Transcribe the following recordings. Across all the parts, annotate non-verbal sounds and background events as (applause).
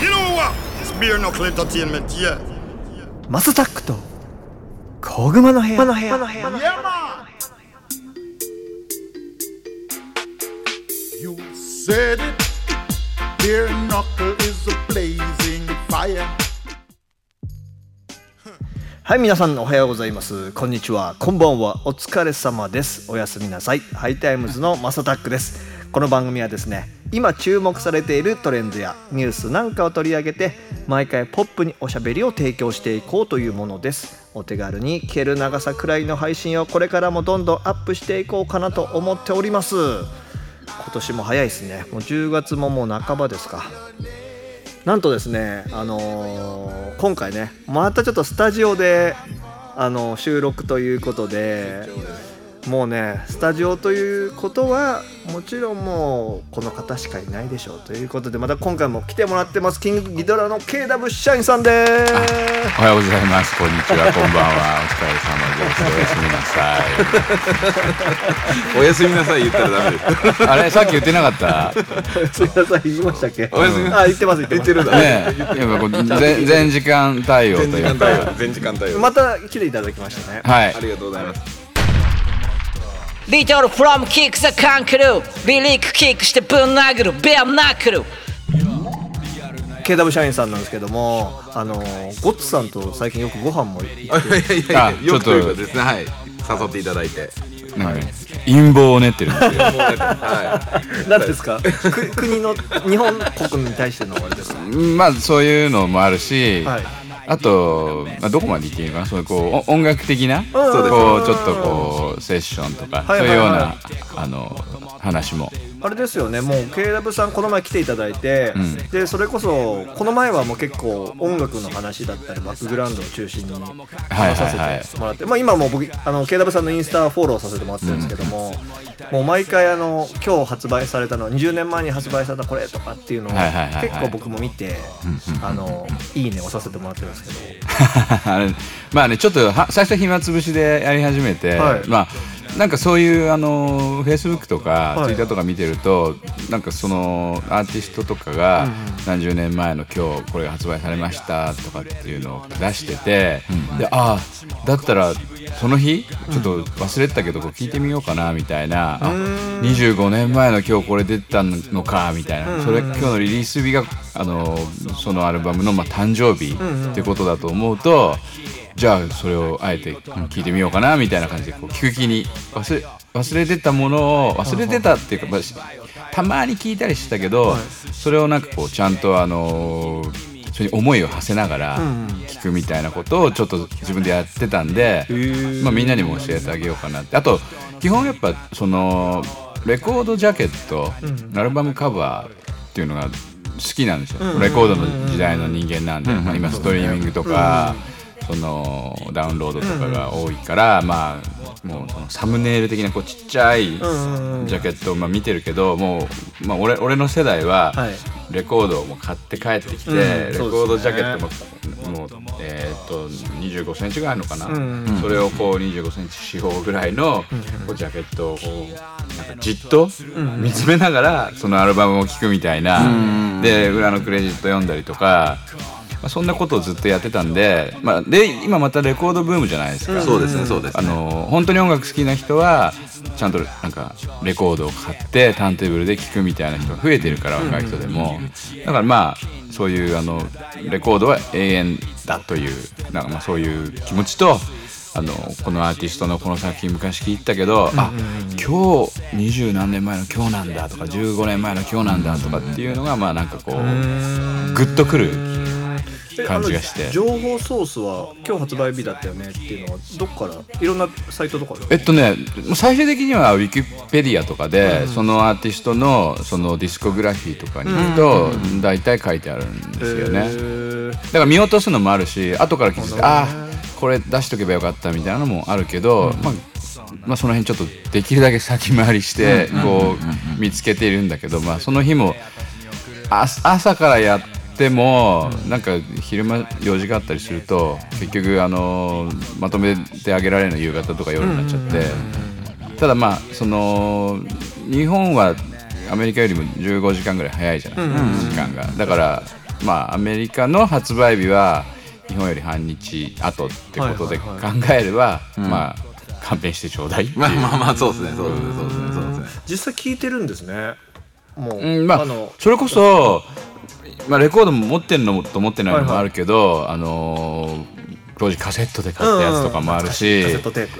You マサタックと小熊の部屋はい、皆さんおはようございます。こんにちは。こんばんは。お疲れ様です。おやすみなさい。ハイタイムズのマサタックです。この番組はですね、今注目されているトレンドやニュースなんかを取り上げて毎回ポップにおしゃべりを提供していこうというものです。お手軽に聞ける長さくらいの配信をこれからもどんどんアップしていこうかなと思っております。今年も早いですね。もう10月ももう半ばですか。なんとですね、あのー今回ねまたちょっとスタジオで、あの収録ということでもうねスタジオということはもちろんもうこの方しかいないでしょうということでまた今回も来てもらってますキングギドラの KW 社員さんですおはようございます。こんにちは。こんばんは。お疲れ様です。おやすみなさい。(laughs) おやすみなさい言ったらダメです。あれさっき言ってなかった。すみません言いましたっけおやすみあ言ってます言ってますねえ。やっぱ (laughs) 全全時間対応というか。全時間帯をまた来ていただきましたねはいあ。りがとうございますリトルフロムキックザカンクルービリックキックしてぶん殴るベアナックル KW 社員さんなんですけどもあのゴッツさんと最近よくご飯も行って。いやいやあいやよくというちょっとかですね。はい。誘っていただいて。なんか陰謀を練ってるんですよ。は何ですか？く国の日本国に対しての。あれですかまあそういうのもあるし。はいあと、まあ、どこまで言っていいのかな？そういうこうお音楽的なこうちょっとこうセッションとか、はい。そういうような、あの話もあれですよね。もう KW さんこの前来ていただいて、ん。でそれこそこの前はもう結構音楽の話だったりバックグラウンドを中心に話させてもらって、まあ、今も僕あの KW さんのインスタフォローさせてもらってるんですけども、もう毎回あの今日発売されたの20年前に発売されたこれとかっていうのを結構僕も見て、あのいいねをさせてもらってるんですけど。(laughs) まあねちょっとは最初暇つぶしでやり始めて、はい。まあなんかそういうあのフェイスブックとかはい。ツイッターとか見てると、なんかそのアーティストとかが何十年前の今日これが発売されましたとかっていうのを出してて、でああだったらその日ちょっと忘れてたけどこう聞いてみようかなみたいな、あ25年前の今日これ出たのかみたいな、それ今日のリリース日があのそのアルバムのまあ誕生日ってことだと思うと、じゃあそれをあえて聞いてみようかなみたいな感じでこう聞く気に忘れ忘れてたものを忘れてたっていうか、まあたまに聞いたりしてたけど、それをなんかこうちゃんとあのーそれに思いを馳せながら聞くみたいなことをちょっと自分でやってたんで、まあ、みんなにも教えてあげようかなって。あと基本やっぱそのレコードジャケット、アルバムカバーっていうのが好きなんですよ、レコードの時代の人間なんで、まあ、今ストリーミングとか、そのダウンロードとかが多いから、まあもうそのサムネイル的なこうちっちゃいジャケットをまあ見てるけどもう、まあ、俺俺の世代ははい。レコードをもう買って帰ってきて、うんレコードジャケットももうえーっと25センチぐらいあるのかな、それをこう25センチ四方ぐらいのこうジャケットをこうなんかじっと見つめながらそのアルバムを聴くみたいな、で裏のクレジット読んだりとか。まあ、そんなことをずっとやってたんで,、まあ、で今またレコードブームじゃないですか、そうですねそうですあねの本当に音楽好きな人はちゃんとなんかレコードを買ってターンテーブルで聴くみたいな人が増えてるから若い人でも。だからまあそういうあのレコードは永遠だというなんかまあそういう気持ちとあのこのアーティストのこの作品昔聴いたけど、あ今日二十何年前の今日なんだとか15年前の今日なんだとかっていうのがまあなんかこうグッとくる感じがして。情報ソースは今日発売日だったよねっていうのはどっからいろんなサイトとかで？えっとね最終的にはウィキペディアとかで、そのアーティストのそのディスコグラフィーとかに行くと、大体書いてあるんですよね、だから見落とすのもあるし後から気づいてああこれ出しとけばよかったみたいなのもあるけど、まあまあ、その辺ちょっとできるだけ先回りしてこう見つけているんだけど、まあ、その日もあ朝からやってもなんか昼間用事があったりすると結局あのまとめてあげられるの夕方とか夜になっちゃって。ただまあその日本はアメリカよりも15時間ぐらい早いじゃない、時間が。だからまあアメリカの発売日は日本より半日後ってことで考えれば、まあ勘弁してちょうだいまあまあまあそうですね。そうですね。そうですね。実際聞いてるんですね。もう、うんまあのそれこそ、まあ、レコードも持ってるのもと持ってないのもあるけど、あのー当時カセットで買ったやつとかもあるし、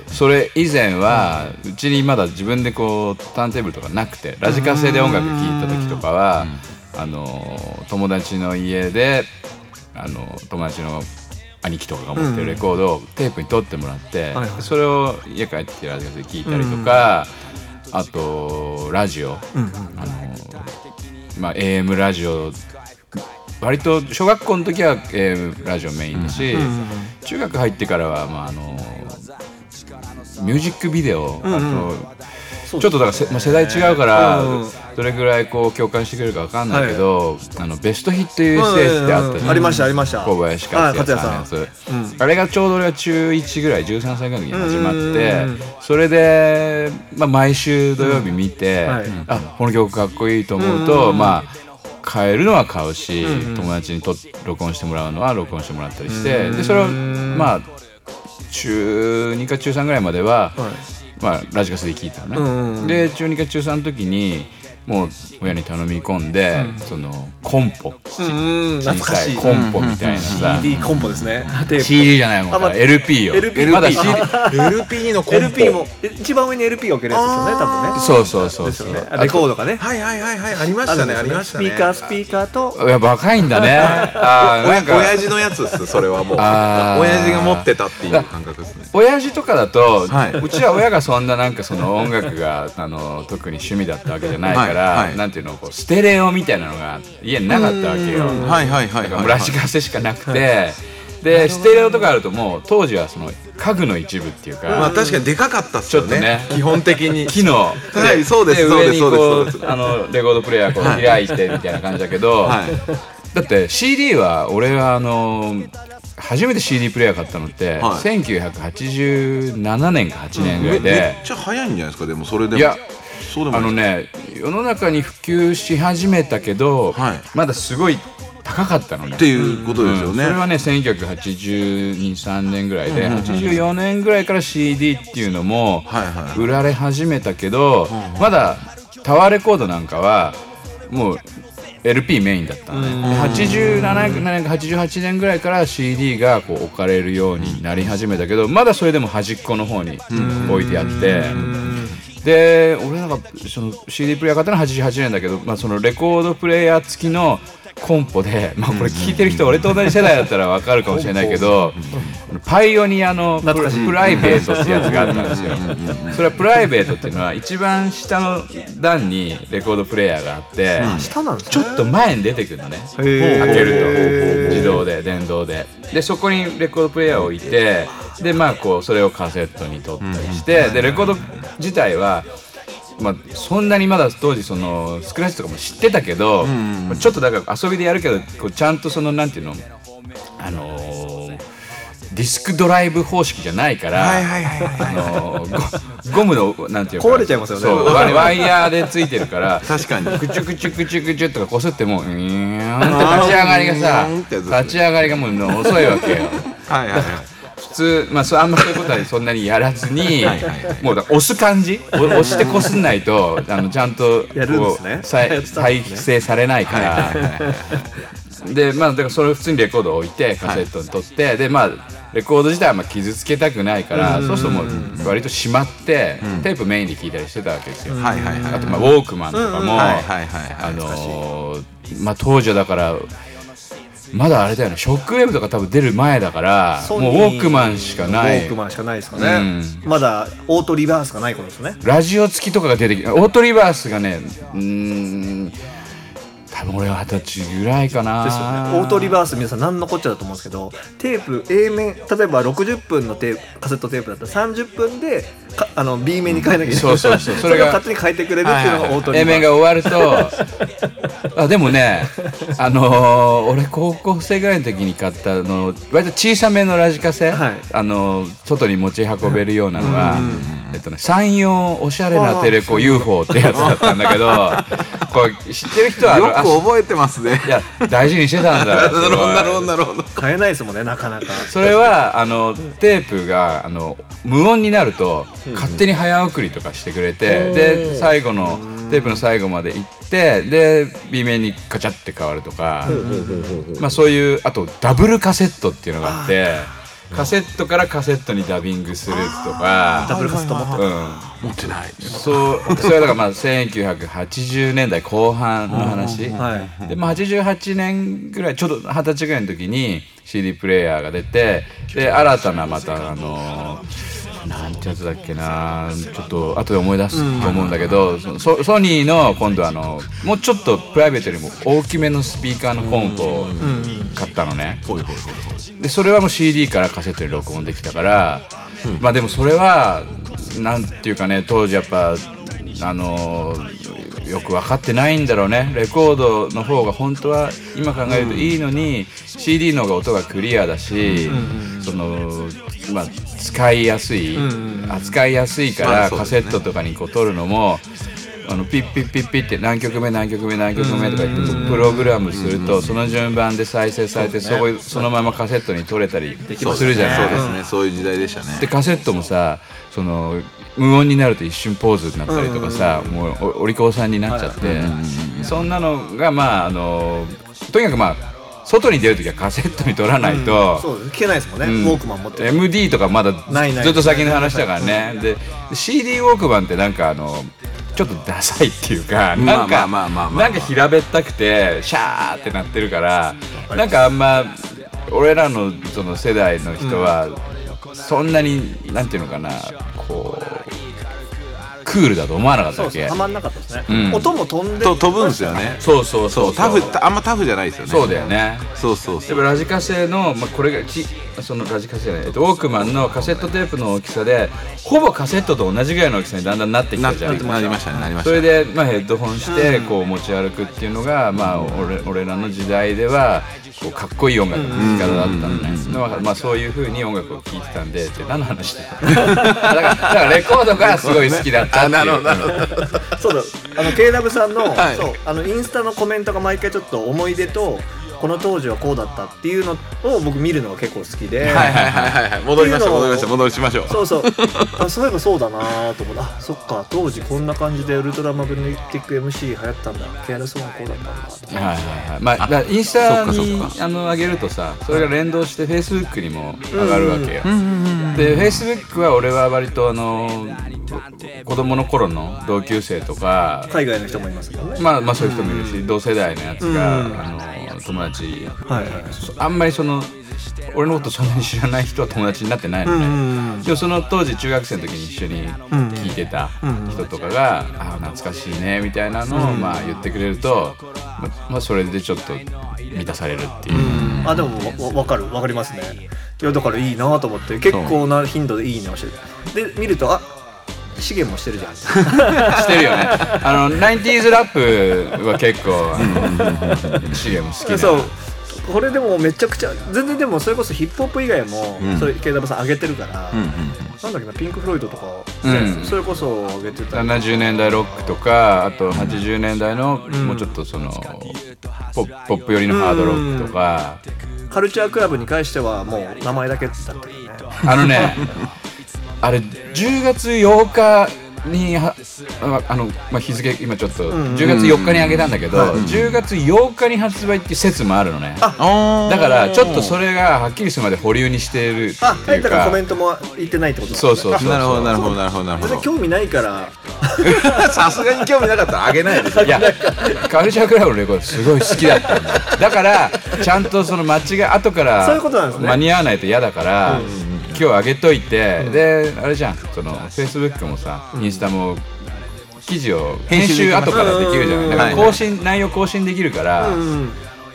それ以前はうちにまだ自分でこうターンテーブルとかなくてラジカセで音楽聴いた時とかは、あのー友達の家であの友達の兄貴とかが持ってるレコードをテープに取ってもらって、はいはい。それを家帰ってラジカセで聴いたりとか、あとラジオ、あのまあ、AM ラジオ割と小学校の時は AM ラジオメインだし、中学入ってからは、まあ、あのミュージックビデオ、あとちょっとだから世代違うから、うんうんどれぐらいこう共感してくれるかわかんないけど、あのベストヒット USA ってあったじゃん。ありましたありました。小林克也さん。のやつ、あれがちょうど俺が中1ぐらい13歳ぐらいの時に始まって、それで、まあ、毎週土曜日見て、はい。あこの曲かっこいいと思うと、まあ買えるのは買うし、友達にと録音してもらうのは録音してもらったりして、でそれをまあ中2か中3ぐらいまでは、まあ、ラジカセで聞いたのね、で中2か中3の時にもう親に頼み込んで、そのコンポ。うん小懐かしい。さいコンポみたいなさ、CD コンポですね。(laughs) CD じゃないもん。あまあ LP よ LP まだ CD LP のコンポ。LP もえ一番上に LP が置けるやつですよね多分ね。そうそうそうそうね。レコードがね。はいはいはいはいありましたねありましたね。スピーカースピーカーと。いや若いんだね。あーおやなんか。親父のやつっすそれはもう。親父が持ってたっていう感覚ですね。親父とかだと、はい。うちは親がそんななんかその音楽があの特に趣味だったわけじゃないから、はいはい。なんていうのこうステレオみたいなのが家になかったわけよ。はいはいはいはい。もうラジカセしかなくて、でステレオとかあるともう当時はその家具の一部っていうか、まあ確かにでかかったっすよね。ね。基本的に。木のはいそうですそうですそうです。あのレコードプレイヤーこう開いてみたいな感じだけど、はい。だって CD は俺はあの初めて CD プレイヤー買ったのって、はい。1987年か8年ぐらいめめでっ、ちゃ早いんじゃないですか？でもそれでも。いやあのね世の中に普及し始めたけど、はい。まだすごい高かったのね。っていうことですよね。うん。それはね1982,3年ぐらいで、84年ぐらいから CD っていうのもはいはい売られ始めたけど、まだタワーレコードなんかはもう LP メインだったのね、で87年か88年ぐらいから CD がこう置かれるようになり始めたけどまだそれでも端っこの方に置いてあって。で俺なんかその CD プレイヤー買ったのは88年だけど、まあ、そのレコードプレイヤー付きのコンポで、まあ、これ聞いてる人俺と同じ世代だったら分かるかもしれないけどパイオニアのプライベートってやつがあったんですよ。それはプライベートっていうのは一番下の段にレコードプレイヤーがあって、ちょっと前に出てくるのね。開けると。自動で電動で。でそこにレコードプレイヤーを置いてでまあこうそれをカセットに取ったりして、でレコード自体はまあ、そんなにまだ当時そのスクラッチとかも知ってたけど、まあちょっとだから遊びでやるけどこうちゃんとそのなんていうのあのーディスクドライブ方式じゃないから、ゴゴムのなんていうか壊れちゃいますよね。そうワイヤーでついてるから確かに。クチュクチュクチュクチュとかこすってもうーん立ち上がりがさ立ち上がりがもう遅いわけよはいはいはい普通まあそうあんまそういうことはそんなにやらずにもうだから押す感じ？お押してこすんないとあのちゃんとこうやるんですね。再生されないから。でまあだからそれを普通にレコードを置いてカセットに取って、でまあレコード自体はまあ傷つけたくないからそうするともう割としまって、テープメインで聴いたりしてたわけですよ、はいはいはい。あとまあウォークマンとかも、はいはいはいあのーまあ当時はだからまだあれだよね。ショックウェーブとか多分出る前だからもうウォークマンしかない。ウォークマンしかないですかね、まだオートリバースがないことですね。ラジオ付きとかが出てきてオートリバースがねうーん多分俺は二十歳ぐらいかな。ですよね。オートリバース皆さん何のこっちゃだと思うんですけどテープ A 面例えば60分のテープカセットテープだったら30分でかあの B 面に変えなきゃいけない。そうそうそう。(laughs) そそれが勝手に変えてくれるっていうのがオートリ A 面がバー終わるとあでもねあのー俺高校生ぐらいの時に買ったあの割と小さめのラジカセ、はい。あの外に持ち運べるようなのは、えっとね、山陽おしゃれなテレコ UFO ってやつだったんだけど (laughs) これ知ってる人はあく覚えてますね。あいや大事にしてたんだ。なるほどなるほどなるほど。変えないですもんねなかなか。それはあのテープがあの無音になると勝手に早送りとかしてくれて、で最後のテープの最後まで行ってで B 面にカチャって変わるとか、まあ、そういうあとダブルカセットっていうのがあってカセットからカセットにダビングするとか。ダブルカスタ持ってうん、持ってない。そうそれはだからまあ1980年代後半の話、はい。でまあ、88年ぐらいちょうど二十歳ぐらいの時に CD プレイヤーが出てで新たなまたあのなんてやつだっけな。ちょっと後で思い出すと思うんだけど、そソソニーの今度あのもうちょっとプライベートよりも大きめのスピーカーのコンポを買ったのね、でそれはもう CD からカセットに録音できたから、まあでもそれはなんていうかね当時やっぱあのよく分かってないんだろうね。レコードの方が本当は今考えるといいのに、CD の方が音がクリアだし、そのまあ使いやすい、扱いやすいから、カセットとかにこう撮るのもあのピッピッピッピッって何曲目何曲目何曲目とか言ってプログラムするとその順番で再生されてそこそのままカセットに取れたりするじゃないそうですね。そういう時代でしたね。でカセットもさその無音になると一瞬ポーズになったりとかさ、もうおお利口さんになっちゃって、そんなのがまああのとにかくまあ外に出るときはカセットに取らないと、そうです聞けないですもんね、うん。ウォークマン持ってる。MD とかまだずっと先の話だからね。で CD ウォークマンってなんかあのちょっとダサいっていうかなんかまあまあまあまあまあなんか平べったくてシャーってなってるからなんかあんま俺らのその世代の人はそんなになんていうのかなこうクールだと思わなかったわけ。そうそうはまんなかったですね、うん。音も飛んでと飛ぶんですよね。そうそうそうそう。タフあんまタフじゃないですよね。そうだよね。そうそうそう。でもラジカセの、まあ、これがちそのラジカセじゃない、えっと、ウォークマンのカセットテープの大きさでほぼカセットと同じぐらいの大きさにだんだんなってきなたじゃんなりましたねなりました。それで、まあ、ヘッドホンしてこう持ち歩くっていうのが、まあ、俺俺らの時代ではこうかっこいい音楽の聴き方だったのねまあ、そういうふうに音楽を聴いてたんでって何の話だよ (laughs) だからだからレコードがすごい好きだったっていう。あなるほどなるほそうだ。あの KW さんの,、はい。そう。あのインスタのコメントが毎回ちょっと思い出とこの当時はこうだったっていうのを僕見るのが結構好きで、はいはいはいはいはい。戻りましょう戻りましょう戻りしましょう。そうそう。あそういえばそうだなと思ってあそっか。当時こんな感じでウルトラマグネティック MC 流行ったんだ。ケアレスワンこうだったんだとかはいはいはい。まあだからインスタそっにかそっあの上げるとさそれが連動してフェイスブックにも上がるわけよ。でフェイスブックは俺は割とあの子供の頃の同級生とか海外の人もいますけどね。まあまあそういう人もいるし同世代のやつがあの友達。はいはい。あんまりその俺のことそんなに知らない人は友達になってないのね、でもその当時中学生の時に一緒に聞いてた人とかが「ああ懐かしいね」みたいなのをまあ言ってくれると、ままあそれでちょっと満たされるっていう、あでも分かる。分かりますね。いやだからいいなと思って。結構な頻度でいいねをして。るで見るとあ資源もしてるじゃん。(laughs) してるよね。あの 90s ラップは結構あの資源も好きな。そう。これでもめちゃくちゃ全然でもそれこそヒップホップ以外も、それ KW さん上げてるから、なんだっけなピンク・フロイドとか、うん。それこそ上げてたり。70年代ロックとかあと80年代のもうちょっとそのポップポップ寄りのハードロックとか。カルチャークラブに関してはもう名前だけだったけどね。あのね (laughs) あれ10月8日にはああの、まあ、日付今ちょっと10月4日にあげたんだけど10月8日に発売っていう説もあるのね。だからちょっとそれがはっきりするまで保留にしてるってあいうか。だからコメントも言ってないってことだそうそうそうなるほどなるほどなるほどなるほど。興味ないから。(laughs) さすがに興味なかったらあげないで。(laughs) いやカルチャークラブのレコードすごい好きだったんだ。だからちゃんとその間違い後からそういうことなんですね今日あげといて、であれじゃん。そのフェイスブックもさ、インスタも記事を編集後からできるじゃないだから更新、内容更新できるから,、だか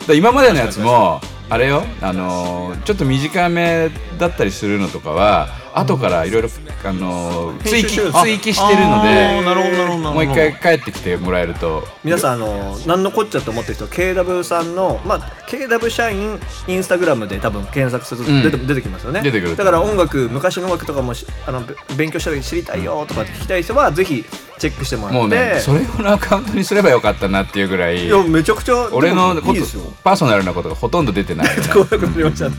ら今までのやつもあれよあのーちょっと短めだったりするのとかは後からいろいろあの追記追記してるのでなるほどなるほどもう一回帰ってきてもらえると。皆さんあの何のこっちゃと思ってる人 KW さんの、まあ、KW 社員インスタグラムで多分検索するとうん。出て,、出てきますよね。出てくるだから音楽昔の音楽とかもしあのべ勉強したり知りたいよとか聞きたい人はぜひチェックしてもらって。もうねそれ用のアカウントにすればよかったなっていうぐらいいやめちゃくちゃ俺のことパーソナルなことがほとんど出てないよねこういうこと言いましたね。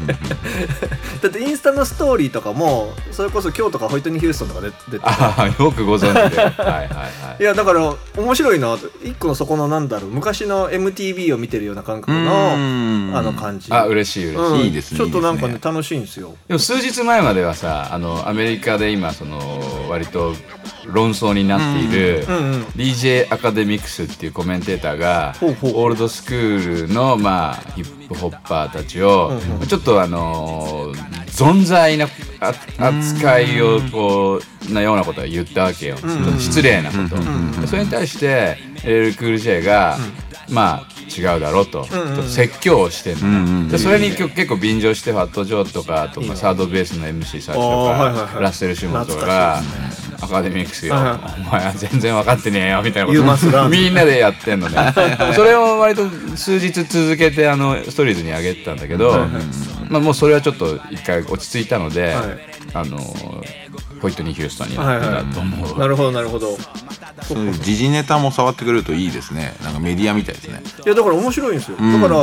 (laughs) だってインスタのストーリーとかもそれこそ今日とかホイットニー・ヒューストンとかで出てああよくご存知で。はいはいはい。いやだから面白いな。と一個のそこのなんだろう昔の MTV を見てるような感覚のうん。あの感じ。あ嬉しい嬉しい、うん。いいですねちょっとなんかねいいです楽しいんですよ。でも数日前まではさあのアメリカで今その割と論争になっている、DJ アカデミクスっていうコメンテーターがオールドスクールの、まあ、ヒップホッパーたちを、ちょっとあのー存在なあ扱いをこうなようなことは言ったわけよ、失礼なこと、でそれに対して LL クール J が、まあ違うだろうと、説教をしてんの。ね、でそれに結構便乗してファット・ジョーとかとかサードベースの MC サーチとかはいラッセル・シモンとかがアカデミックスよ、はいは。お前は全然分かってねえよみたいなこと。みんなでやってんのね。(laughs) それを割と数日続けてあのストーリーズに上げてたんだけど、まあ、もうそれはちょっと一回落ち着いたので、はい。あのホイットニー・ヒューストンになってたと思う、なるほどなるほど。そういう時事ネタも触ってくれるといいですね。なんかメディアみたいですね。いやだから面白いんですよ、だから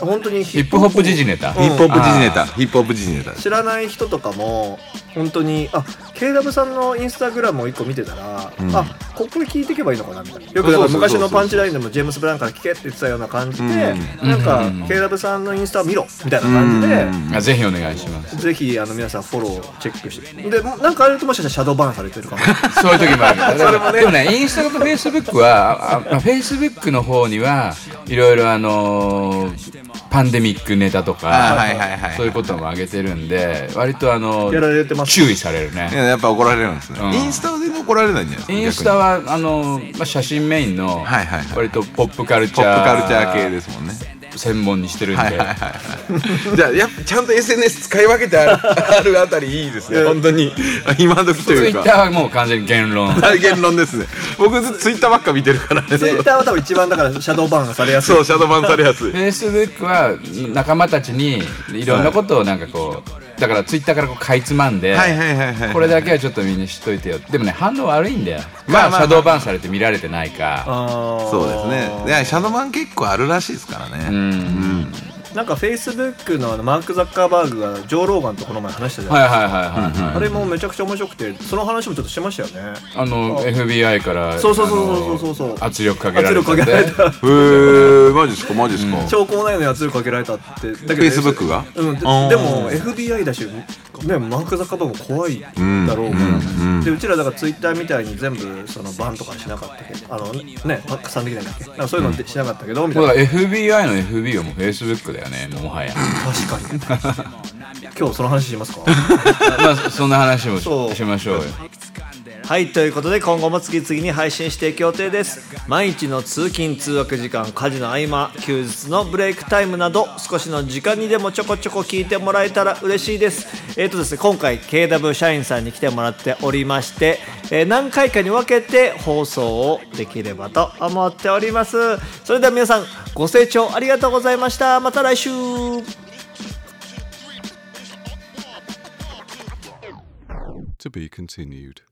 本当に。ヒップホップ時事ネタ、ヒップホップ時事ネタ。ヒップホップ時事ネタ。知らない人とかも本当にあ KW さんのインスタグラムを1個見てたら、あここで聞いていけばいいのかなみたいな。よくだから昔のパンチラインでもジェームス・ブラウンから聞けって言ってたような感じで、なんか KW さんのインスタを見ろみたいな感じで、あぜひお願いします。ぜひあの皆さんフォローチェックして。でもなんかあるともしかしたらシャドーバーンされてるかも。(laughs) そういう時もある。(laughs) からでもねインスタとフェイスブックはフェイスブックの方にはいろいろあのーパンデミックネタとか、そういうことも上げてるんで割とあのやられてます注意されるいねややっぱ怒られるんですね、うん。インスタで怒られないんじゃないですかインスタはあの、まあ、写真メインの割とポップカルチポッャープカルチャー系ですもんね専門にしてるんで、はいはいはいはい。じゃあやっぱちゃんと SNS 使い分けてある (laughs) あるあたりいいですね。本当に (laughs) 今時とツイいうか。ッターはもう完全に言論。大言論ですね。僕ツイッターばっか見てるからね。ツイッターは多分一番だからシャドーバーンがされやすい。そうシャドーバンされやすい。フェイスブックは仲間たちにいろんなことをなんかこうだからツイッターからこうかいつまんで、これだけはちょっとみんな知っといてよ。でもね反応悪いんだよ。まあ、シャドーバンされて見られてないか。そうですね。いやシャドーバン結構あるらしいですからね、うんなんかフェイスブックのあのマーク・ザッカーバーグがジョー・ローガンとこの前話したじゃないはいはいはいはい、はい。あれもめちゃくちゃ面白くてその話もちょっとしてましたよね。あの FBI からそうそうそうあのそうそうそう。圧力かけられたかけられた。(laughs) へえマジですかマジですか、証拠もないのに圧力かけられたって。だけど Facebook が？うん。ででも FBI だしねマーク・ザッカーバーグも怖いだろうから、でうちらだからツイッターみたいに全部そのバンとかしなかったけどあのね拡散できないんだっけそういうのってしなかったけど、みたいな。だから FBI の FB はもう Facebook だよねもはや。確かに。(laughs) 今日その話しますか？(laughs) まあそんな話もそう。しましょうよはいということで今後も次々に配信していく予定です。毎日の通勤通学時間家事の合間休日のブレイクタイムなど少しの時間にでもちょこちょこ聞いてもらえたら嬉しいです。えっ、とですね今回 KW 社員さんに来てもらっておりまして、えー何回かに分けて放送をできればと思っております。それでは皆さんご清聴ありがとうございました。また来週。To be continued.